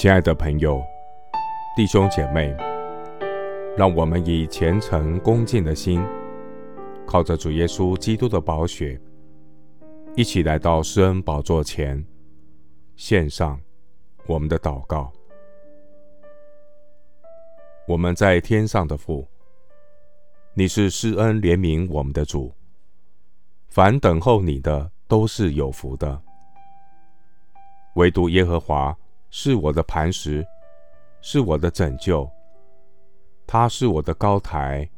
亲爱的朋友、弟兄姐妹，让我们以虔诚恭敬的心，靠着主耶稣基督的宝血，一起来到施恩宝座前，献上我们的祷告。我们在天上的父，你是施恩怜悯我们的主，凡等候你的都是有福的，唯独耶和华。是我的磐石，是我的拯救。他是我的高台，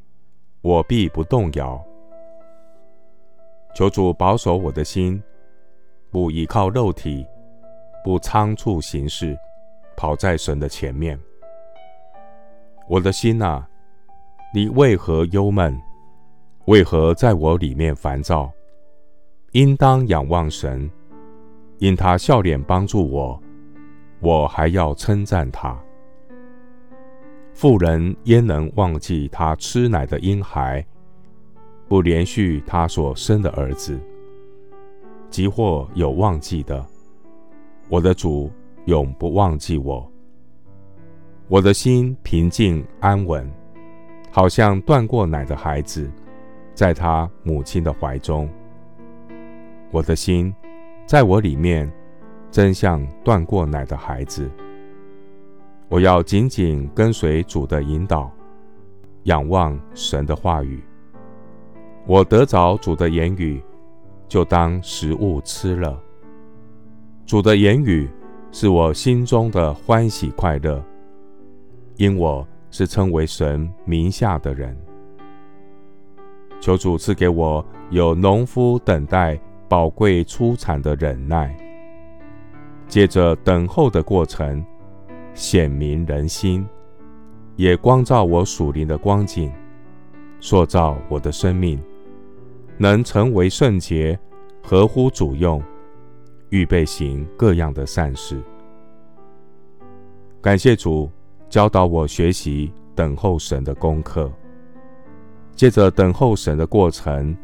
我必不动摇。求主保守我的心，不依靠肉体，不仓促行事，跑在神的前面。我的心哪，你为何忧闷？为何在我里面烦躁？应当仰望神，因他笑脸帮助我。我还要称赞他。妇人焉能忘记他吃奶的婴孩，不连续他所生的儿子？即或有忘记的，我的主永不忘记我。我的心平静安稳，好像断过奶的孩子，在他母亲的怀中。我的心在我里面。真像断过奶的孩子，我要紧紧跟随主的引导，仰望神的话语。我得着主的言语，就当食物吃了。主的言语是我心中的欢喜快乐，因我是称为神名下的人。求主赐给我有农夫等待宝贵出产的忍耐。借着等候的过程，显明人心，也光照我属灵的光景，塑造我的生命，能成为圣洁，合乎主用，预备行各样的善事。感谢主教导我学习等候神的功课，借着等候神的过程，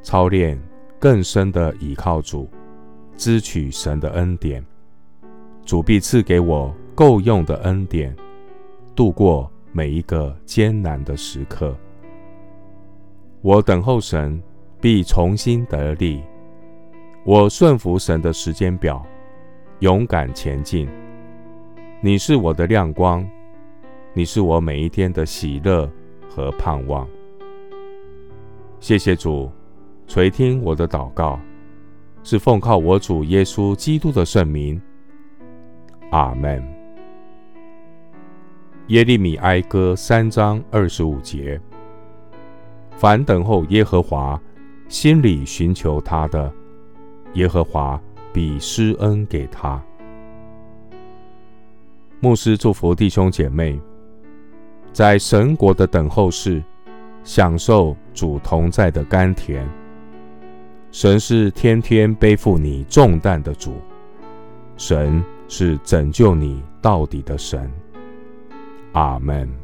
操练更深的倚靠主。支取神的恩典，主必赐给我够用的恩典，度过每一个艰难的时刻。我等候神，必重新得力。我顺服神的时间表，勇敢前进。你是我的亮光，你是我每一天的喜乐和盼望。谢谢主垂听我的祷告。是奉靠我主耶稣基督的圣名，阿门。耶利米哀歌三章二十五节：凡等候耶和华，心里寻求他的，耶和华必施恩给他。牧师祝福弟兄姐妹，在神国的等候室，享受主同在的甘甜。神是天天背负你重担的主，神是拯救你到底的神。阿门。